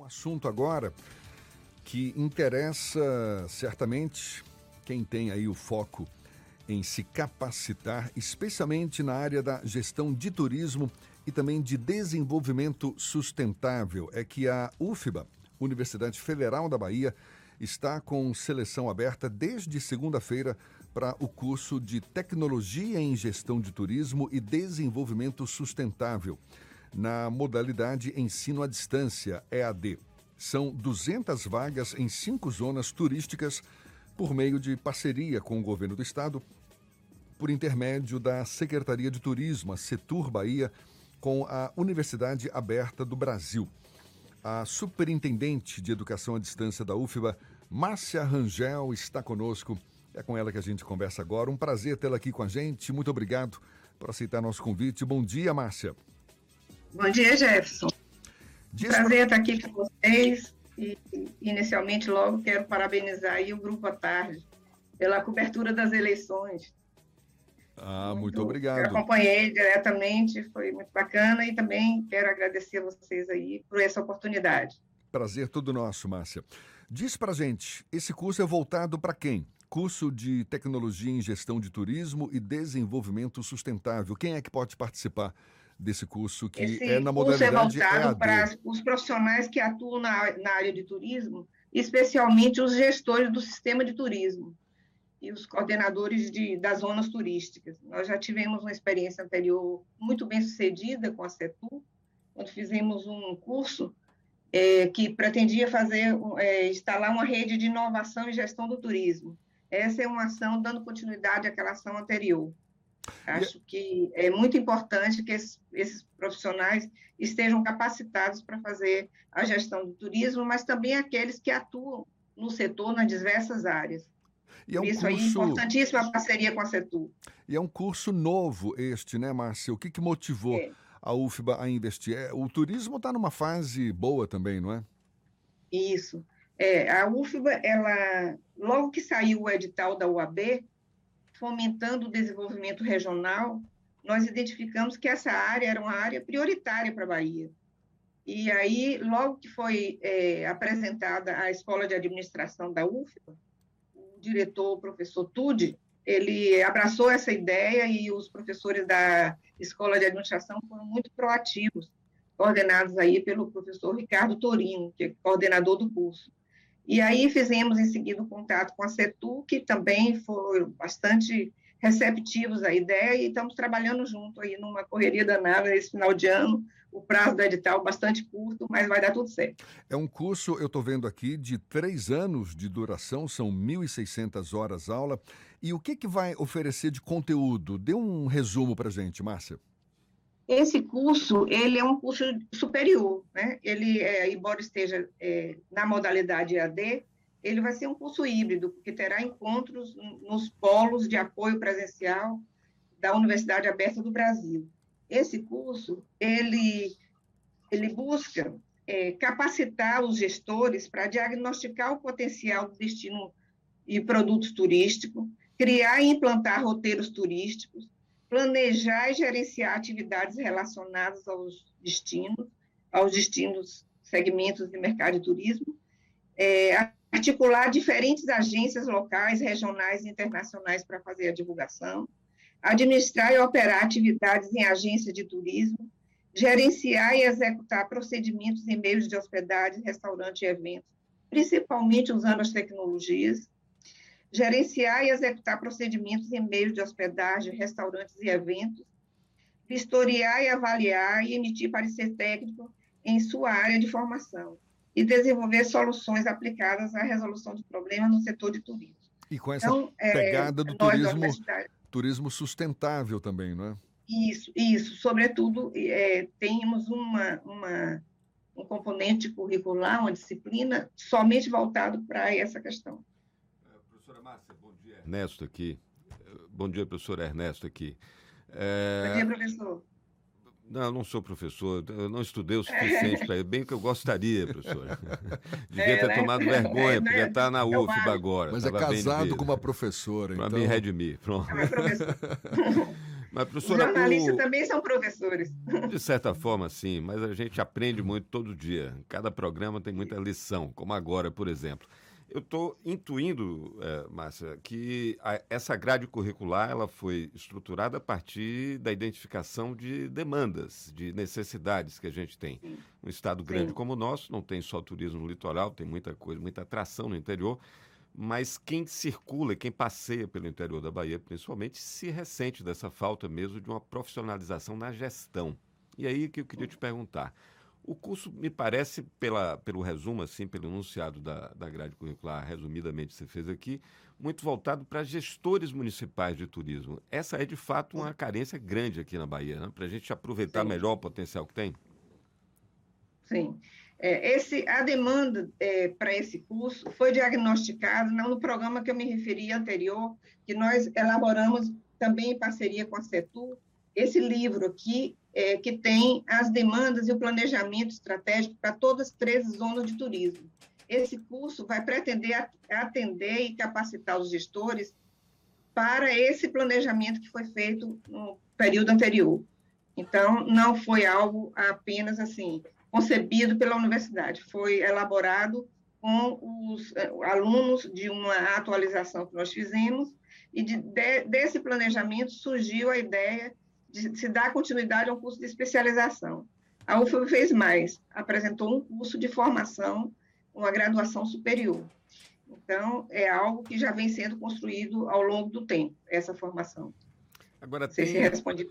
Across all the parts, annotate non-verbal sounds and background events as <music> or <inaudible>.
Um assunto agora que interessa certamente quem tem aí o foco em se capacitar, especialmente na área da gestão de turismo e também de desenvolvimento sustentável. É que a UFBA, Universidade Federal da Bahia, está com seleção aberta desde segunda-feira para o curso de Tecnologia em Gestão de Turismo e Desenvolvimento Sustentável, na modalidade Ensino à Distância, EAD. São 200 vagas em cinco zonas turísticas por meio de parceria com o governo do estado, por intermédio da Secretaria de Turismo, Setur Bahia, com a Universidade Aberta do Brasil. A superintendente de Educação à Distância da UFBA, Márcia Rangel, está conosco. É com ela que a gente conversa agora. Um prazer tê-la aqui com a gente. Muito obrigado por aceitar nosso convite. Bom dia, Márcia. Bom dia, Jefferson. Diz Prazer estar aqui com vocês. E, inicialmente, logo quero parabenizar aí o Grupo à Tarde pela cobertura das eleições. Ah, muito, muito obrigado. Eu acompanhei diretamente, foi muito bacana e também quero agradecer a vocês aí por essa oportunidade. Prazer todo nosso, Márcia. Diz pra gente, esse curso é voltado para quem? Curso de Tecnologia em Gestão de Turismo e Desenvolvimento Sustentável. Quem é que pode participar desse curso que Esse é na modalidade curso é voltado EAD. para os profissionais que atuam na, na área de turismo, especialmente os gestores do sistema de turismo e os coordenadores de, das zonas turísticas. Nós já tivemos uma experiência anterior muito bem sucedida com a CETU, quando fizemos um curso é, que pretendia fazer, é, instalar uma rede de inovação e gestão do turismo. Essa é uma ação dando continuidade àquela ação anterior. Acho que é muito importante que esses, esses profissionais estejam capacitados para fazer a gestão do turismo, mas também aqueles que atuam no setor nas diversas áreas. E é um Isso curso... aí, importantíssima a parceria com a CETU. E é um curso novo este, né, Márcia? O que, que motivou é. a UFBA a investir? É, o turismo está numa fase boa também, não é? Isso. É, a UFBA, ela, logo que saiu o edital da UAB, fomentando o desenvolvimento regional, nós identificamos que essa área era uma área prioritária para a Bahia. E aí, logo que foi é, apresentada a Escola de Administração da UFBA, o diretor, o professor Tude, ele abraçou essa ideia e os professores da Escola de Administração foram muito proativos, coordenados aí pelo professor Ricardo Torino, que é coordenador do curso. E aí fizemos em seguida o contato com a CETU, que também foram bastante receptivos à ideia e estamos trabalhando junto aí numa correria danada nesse final de ano, o prazo do edital bastante curto, mas vai dar tudo certo. É um curso, eu estou vendo aqui, de três anos de duração, são 1.600 horas aula. E o que, que vai oferecer de conteúdo? Dê um resumo para gente, Márcia. Esse curso, ele é um curso superior, né? Ele, é, embora esteja é, na modalidade EAD, ele vai ser um curso híbrido, porque terá encontros nos polos de apoio presencial da Universidade Aberta do Brasil. Esse curso, ele, ele busca é, capacitar os gestores para diagnosticar o potencial do destino e produtos turísticos, criar e implantar roteiros turísticos, planejar e gerenciar atividades relacionadas aos destinos, aos destinos, segmentos de mercado de turismo, é, articular diferentes agências locais, regionais e internacionais para fazer a divulgação, administrar e operar atividades em agências de turismo, gerenciar e executar procedimentos em meios de hospedagem, restaurante e eventos, principalmente usando as tecnologias, gerenciar e executar procedimentos em meios de hospedagem, restaurantes e eventos, vistoriar e avaliar e emitir parecer técnico em sua área de formação e desenvolver soluções aplicadas à resolução de problemas no setor de turismo. E com essa então, é, pegada é, do turismo, turismo sustentável também, não é? Isso, isso. Sobretudo, é, temos uma, uma, um componente curricular, uma disciplina somente voltado para essa questão. Professora Márcia, bom dia. Ernesto aqui. Bom dia, professor Ernesto aqui. É... Bom dia, professor. Não, eu não sou professor, eu não estudei o suficiente para ir. Bem que eu gostaria, professor. <laughs> <laughs> Devia é, ter né? tomado vergonha, é, podia estar na UFBA agora. Mas é casado com uma professora, Para então... me redimir, pronto. É Mas, professora, <laughs> Os jornalistas o... também são professores. De certa forma, sim, mas a gente aprende muito todo dia. Cada programa tem muita lição, como agora, por exemplo. Eu estou intuindo, é, Márcia, que a, essa grade curricular ela foi estruturada a partir da identificação de demandas, de necessidades que a gente tem. Sim. Um estado grande Sim. como o nosso não tem só turismo litoral, tem muita coisa, muita atração no interior, mas quem circula, quem passeia pelo interior da Bahia, principalmente, se ressente dessa falta mesmo de uma profissionalização na gestão. E aí que eu queria te perguntar. O curso, me parece, pela, pelo resumo, assim, pelo enunciado da, da grade curricular, resumidamente você fez aqui, muito voltado para gestores municipais de turismo. Essa é, de fato, uma carência grande aqui na Bahia, né? para a gente aproveitar Sim. melhor o potencial que tem? Sim. É, esse, a demanda é, para esse curso foi diagnosticada no programa que eu me referi anterior, que nós elaboramos também em parceria com a CETU, esse livro aqui, é, que tem as demandas e o planejamento estratégico para todas as três zonas de turismo. Esse curso vai pretender atender e capacitar os gestores para esse planejamento que foi feito no período anterior. Então, não foi algo apenas assim concebido pela universidade, foi elaborado com os eh, alunos de uma atualização que nós fizemos, e de, de, desse planejamento surgiu a ideia de se dar continuidade a um curso de especialização. A UFO fez mais, apresentou um curso de formação, uma graduação superior. Então, é algo que já vem sendo construído ao longo do tempo, essa formação. Agora, tem... se responde.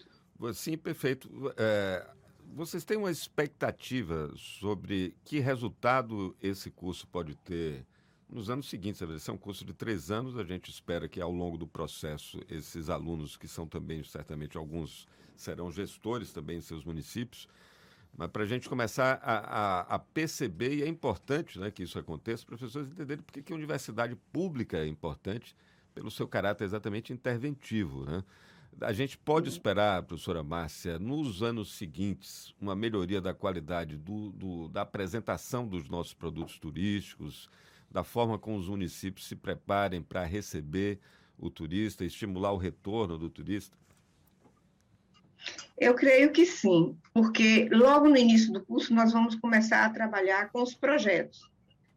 Sim, perfeito. É, vocês têm uma expectativa sobre que resultado esse curso pode ter nos anos seguintes? Vai ser um curso de três anos. A gente espera que ao longo do processo esses alunos, que são também certamente alguns serão gestores também em seus municípios, mas para a gente começar a, a, a, perceber, e é importante né, que isso aconteça, os professores entenderem por que a universidade pública é importante pelo seu caráter exatamente interventivo. Né? A gente pode esperar, professora Márcia, nos anos seguintes, uma melhoria da qualidade do, do, da apresentação dos nossos produtos turísticos, da forma como os municípios se preparem para receber o turista, estimular o retorno do turista? Eu creio que sim, porque logo no início do curso nós vamos começar a trabalhar com os projetos.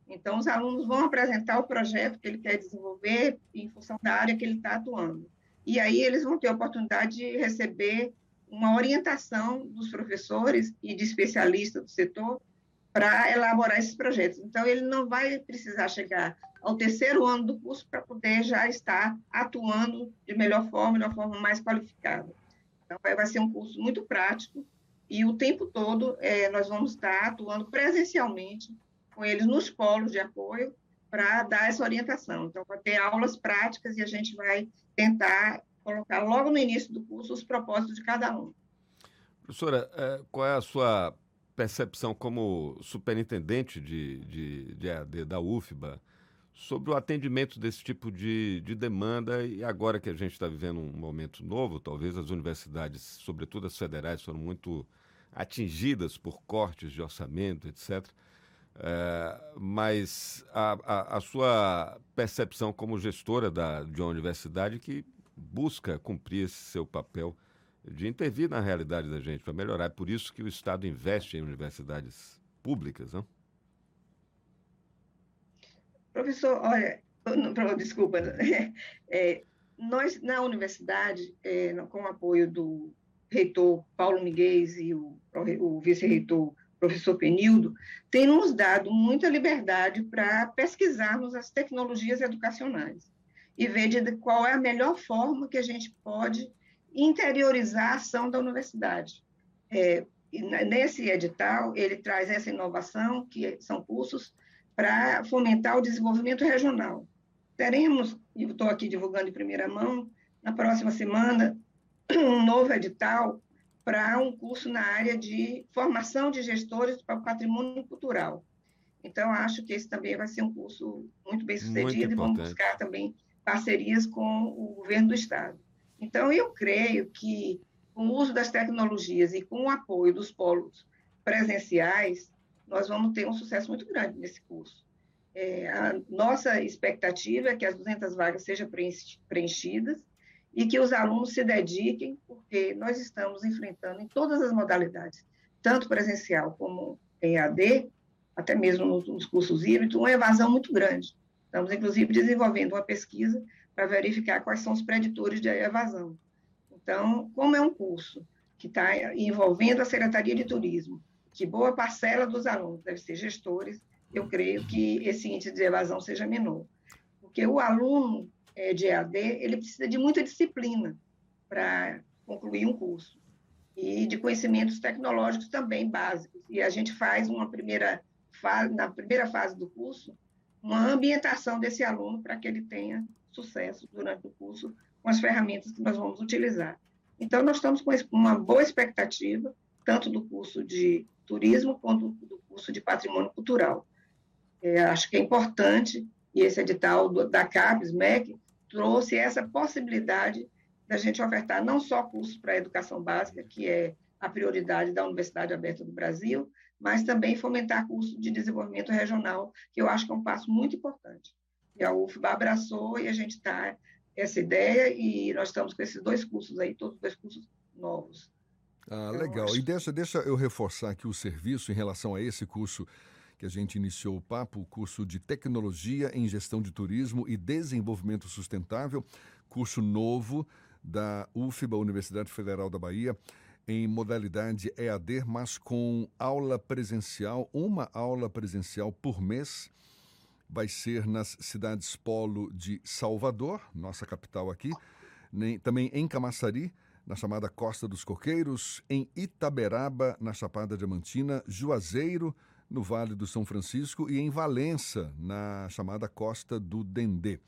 Então, os alunos vão apresentar o projeto que ele quer desenvolver em função da área que ele está atuando. E aí eles vão ter a oportunidade de receber uma orientação dos professores e de especialistas do setor para elaborar esses projetos. Então, ele não vai precisar chegar ao terceiro ano do curso para poder já estar atuando de melhor forma, de uma forma mais qualificada. Então, vai ser um curso muito prático e o tempo todo é, nós vamos estar atuando presencialmente com eles nos polos de apoio para dar essa orientação. Então, vai ter aulas práticas e a gente vai tentar colocar logo no início do curso os propósitos de cada um. Professora, é, qual é a sua percepção como superintendente de, de, de EAD da UFBA sobre o atendimento desse tipo de, de demanda e agora que a gente está vivendo um momento novo, talvez as universidades, sobretudo as federais, foram muito atingidas por cortes de orçamento, etc. É, mas a, a, a, sua percepção como gestora da, de uma universidade que busca cumprir esse seu papel de intervir na realidade da gente para melhorar. É por isso que o Estado investe em universidades públicas, não? Professor, olha, desculpa, <laughs> é, nós na universidade, é, com o apoio do reitor Paulo Miguel e o, o vice-reitor professor Penildo, tem nos dado muita liberdade para pesquisarmos as tecnologias educacionais e ver de qual é a melhor forma que a gente pode interiorizar a ação da universidade. É, nesse edital, ele traz essa inovação, que são cursos para fomentar o desenvolvimento regional. Teremos, e estou aqui divulgando em primeira mão, na próxima semana, um novo edital para um curso na área de formação de gestores para o patrimônio cultural. Então, acho que esse também vai ser um curso muito bem sucedido e vamos buscar também parcerias com o governo do Estado. Então, eu creio que, com o uso das tecnologias e com o apoio dos polos presenciais, nós vamos ter um sucesso muito grande nesse curso. É, a nossa expectativa é que as 200 vagas sejam preenchidas e que os alunos se dediquem, porque nós estamos enfrentando em todas as modalidades, tanto presencial como em AD, até mesmo nos, nos cursos híbridos, uma evasão muito grande. Estamos, inclusive, desenvolvendo uma pesquisa para verificar quais são os preditores de evasão. Então, como é um curso que está envolvendo a Secretaria de Turismo, que boa parcela dos alunos deve ser gestores, eu creio que esse índice de evasão seja menor. Porque o aluno é, de EAD, ele precisa de muita disciplina para concluir um curso. E de conhecimentos tecnológicos também básicos. E a gente faz uma primeira fase, na primeira fase do curso, uma ambientação desse aluno para que ele tenha sucesso durante o curso com as ferramentas que nós vamos utilizar. Então, nós estamos com uma boa expectativa, tanto do curso de turismo quanto do curso de patrimônio cultural. É, acho que é importante, e esse edital do, da CAPES, MEC, trouxe essa possibilidade da gente ofertar não só cursos para a educação básica, que é a prioridade da Universidade Aberta do Brasil, mas também fomentar cursos de desenvolvimento regional, que eu acho que é um passo muito importante. E a UFBA abraçou e a gente está essa ideia e nós estamos com esses dois cursos aí, todos dois cursos novos. Ah, então, legal. Acho... E deixa, deixa eu reforçar aqui o serviço em relação a esse curso que a gente iniciou o papo, o curso de Tecnologia em Gestão de Turismo e Desenvolvimento Sustentável, curso novo da UFBA, Universidade Federal da Bahia, em modalidade EAD, mas com aula presencial, uma aula presencial por mês. Vai ser nas cidades polo de Salvador, nossa capital aqui, também em Camaçari, na chamada Costa dos Coqueiros, em Itaberaba, na Chapada Diamantina, Juazeiro, no Vale do São Francisco e em Valença, na chamada Costa do Dendê.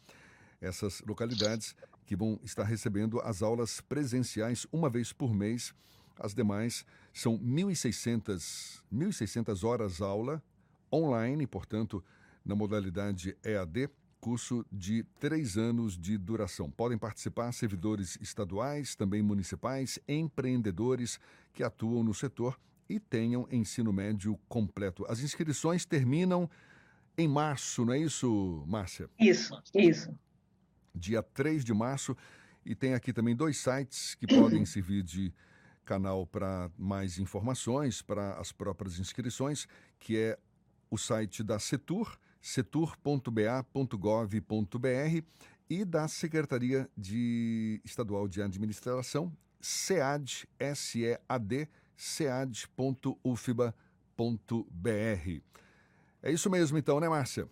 Essas localidades que vão estar recebendo as aulas presenciais uma vez por mês. As demais são 1.600, 1.600 horas aula online, portanto, na modalidade EAD, curso de três anos de duração. Podem participar servidores estaduais, também municipais, empreendedores que atuam no setor e tenham ensino médio completo. As inscrições terminam em março, não é isso, Márcia? Isso, isso. Dia 3 de março. E tem aqui também dois sites que podem servir de canal para mais informações, para as próprias inscrições, que é o site da Setur, setur.ba.gov.br e da Secretaria de Estadual de Administração, SEAD, S-E-A-D, sead.ufba.br. É isso mesmo, então, né, Márcia?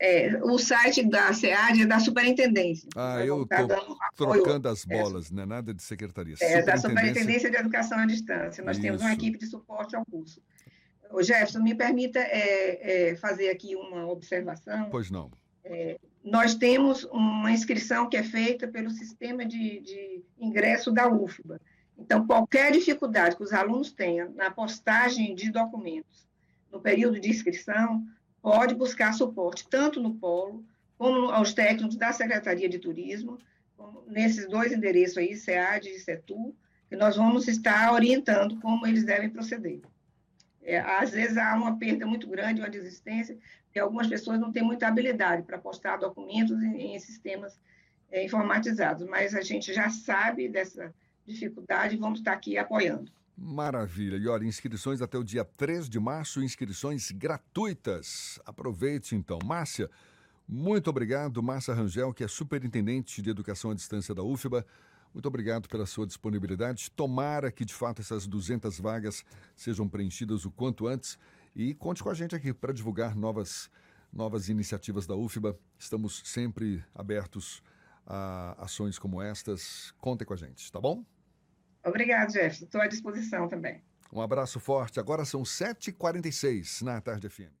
É, o site da SEAD é da Superintendência. Ah, eu estou trocando as bolas, é, não é nada de secretaria. É, da Superintendência de Educação à Distância. Nós isso. temos uma equipe de suporte ao curso. O Jefferson, me permita é, é, fazer aqui uma observação. Pois não. É, nós temos uma inscrição que é feita pelo sistema de, de ingresso da UFBA. Então, qualquer dificuldade que os alunos tenham na postagem de documentos no período de inscrição, pode buscar suporte tanto no polo, como aos técnicos da Secretaria de Turismo, nesses dois endereços aí, SEAD e SETU, que nós vamos estar orientando como eles devem proceder. É, às vezes há uma perda muito grande, uma desistência, porque algumas pessoas não têm muita habilidade para postar documentos em, em sistemas é, informatizados, mas a gente já sabe dessa dificuldade, vamos estar aqui apoiando. Maravilha. E olha, inscrições até o dia 3 de março, inscrições gratuitas. Aproveite então. Márcia, muito obrigado. Márcia Rangel, que é superintendente de educação à distância da UFBA. Muito obrigado pela sua disponibilidade. Tomara que, de fato, essas 200 vagas sejam preenchidas o quanto antes. E conte com a gente aqui para divulgar novas, novas iniciativas da UFBA. Estamos sempre abertos a ações como estas. Contem com a gente, tá bom? Obrigado, Jefferson. Estou à disposição também. Um abraço forte. Agora são 7h46 na Tarde FM.